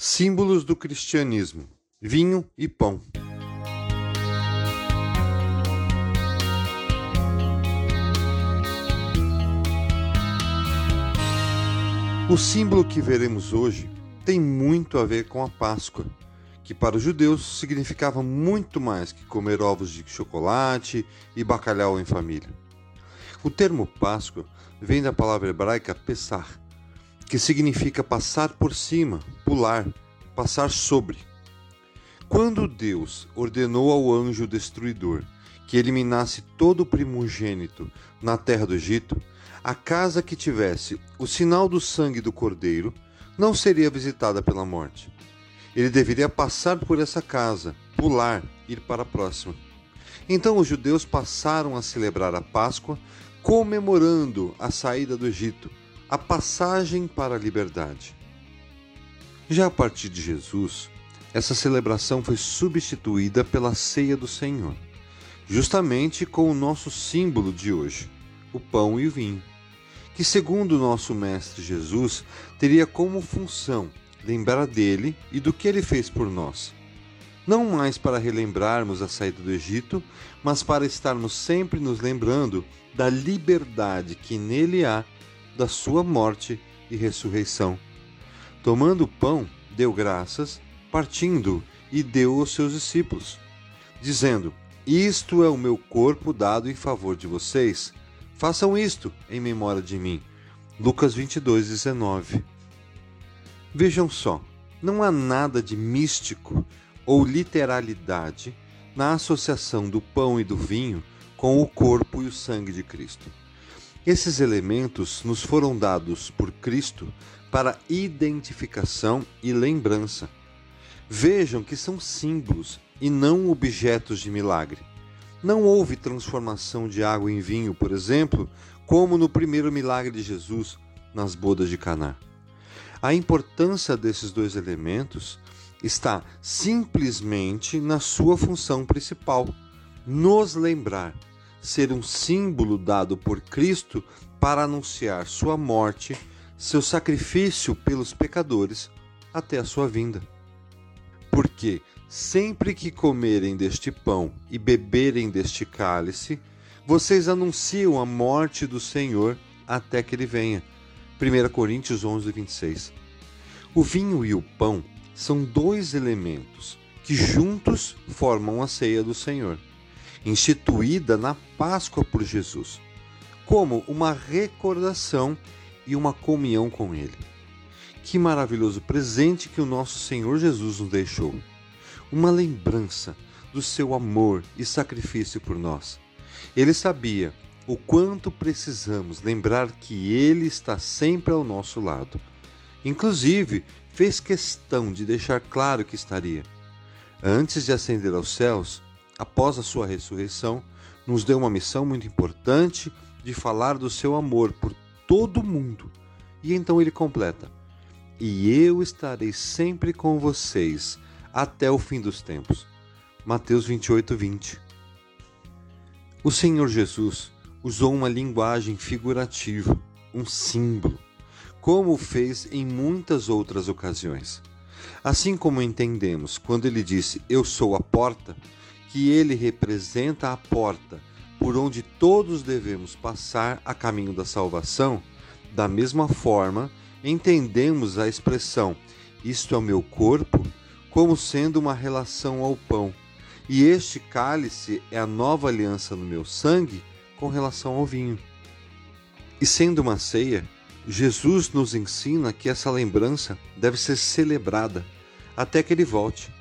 Símbolos do cristianismo: vinho e pão. O símbolo que veremos hoje tem muito a ver com a Páscoa, que para os judeus significava muito mais que comer ovos de chocolate e bacalhau em família. O termo Páscoa vem da palavra hebraica Pessah, que significa passar por cima, pular, passar sobre. Quando Deus ordenou ao anjo destruidor que eliminasse todo o primogênito na terra do Egito, a casa que tivesse o sinal do sangue do cordeiro não seria visitada pela morte. Ele deveria passar por essa casa, pular, ir para a próxima. Então os judeus passaram a celebrar a Páscoa comemorando a saída do Egito, a passagem para a liberdade. Já a partir de Jesus, essa celebração foi substituída pela ceia do Senhor, justamente com o nosso símbolo de hoje, o pão e o vinho, que, segundo o nosso Mestre Jesus, teria como função lembrar dele e do que ele fez por nós. Não mais para relembrarmos a saída do Egito, mas para estarmos sempre nos lembrando da liberdade que nele há da sua morte e ressurreição. Tomando o pão, deu graças, partindo e deu aos seus discípulos, dizendo: Isto é o meu corpo dado em favor de vocês. Façam isto em memória de mim. Lucas 22, 19. Vejam só, não há nada de místico ou literalidade na associação do pão e do vinho com o corpo e o sangue de Cristo. Esses elementos nos foram dados por Cristo para identificação e lembrança. Vejam que são símbolos e não objetos de milagre. Não houve transformação de água em vinho, por exemplo, como no primeiro milagre de Jesus nas bodas de Caná. A importância desses dois elementos está simplesmente na sua função principal: nos lembrar ser um símbolo dado por Cristo para anunciar sua morte, seu sacrifício pelos pecadores até a sua vinda. Porque sempre que comerem deste pão e beberem deste cálice, vocês anunciam a morte do Senhor até que ele venha. 1 Coríntios 11, 26. O vinho e o pão são dois elementos que juntos formam a ceia do Senhor instituída na Páscoa por Jesus, como uma recordação e uma comunhão com Ele. Que maravilhoso presente que o nosso Senhor Jesus nos deixou! Uma lembrança do seu amor e sacrifício por nós. Ele sabia o quanto precisamos lembrar que Ele está sempre ao nosso lado. Inclusive, fez questão de deixar claro que estaria. Antes de ascender aos céus, após a sua ressurreição, nos deu uma missão muito importante de falar do seu amor por todo mundo. E então ele completa: E eu estarei sempre com vocês até o fim dos tempos. Mateus 28, 20. O Senhor Jesus usou uma linguagem figurativa, um símbolo, como o fez em muitas outras ocasiões. Assim como entendemos quando ele disse: Eu sou a porta que ele representa a porta por onde todos devemos passar a caminho da salvação, da mesma forma, entendemos a expressão isto é o meu corpo como sendo uma relação ao pão, e este cálice é a nova aliança no meu sangue com relação ao vinho. E sendo uma ceia, Jesus nos ensina que essa lembrança deve ser celebrada até que ele volte.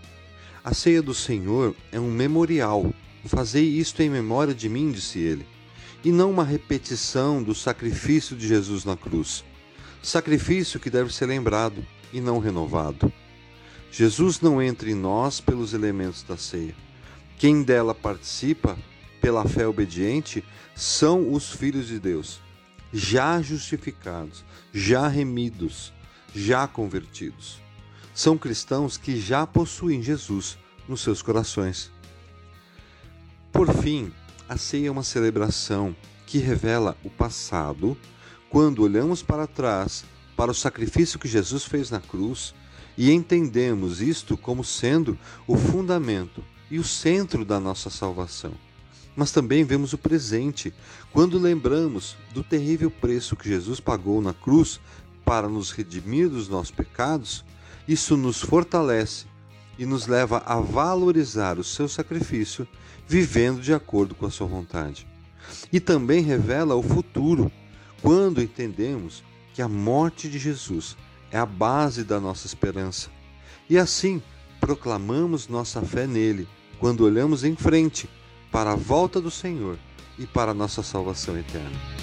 A ceia do Senhor é um memorial. Fazei isto em memória de mim, disse ele, e não uma repetição do sacrifício de Jesus na cruz. Sacrifício que deve ser lembrado e não renovado. Jesus não entra em nós pelos elementos da ceia. Quem dela participa, pela fé obediente, são os filhos de Deus, já justificados, já remidos, já convertidos são cristãos que já possuem Jesus nos seus corações. Por fim, a ceia é uma celebração que revela o passado quando olhamos para trás para o sacrifício que Jesus fez na cruz e entendemos isto como sendo o fundamento e o centro da nossa salvação. Mas também vemos o presente, quando lembramos do terrível preço que Jesus pagou na cruz para nos redimir dos nossos pecados, isso nos fortalece e nos leva a valorizar o seu sacrifício, vivendo de acordo com a sua vontade. E também revela o futuro, quando entendemos que a morte de Jesus é a base da nossa esperança. E assim proclamamos nossa fé nele quando olhamos em frente para a volta do Senhor e para a nossa salvação eterna.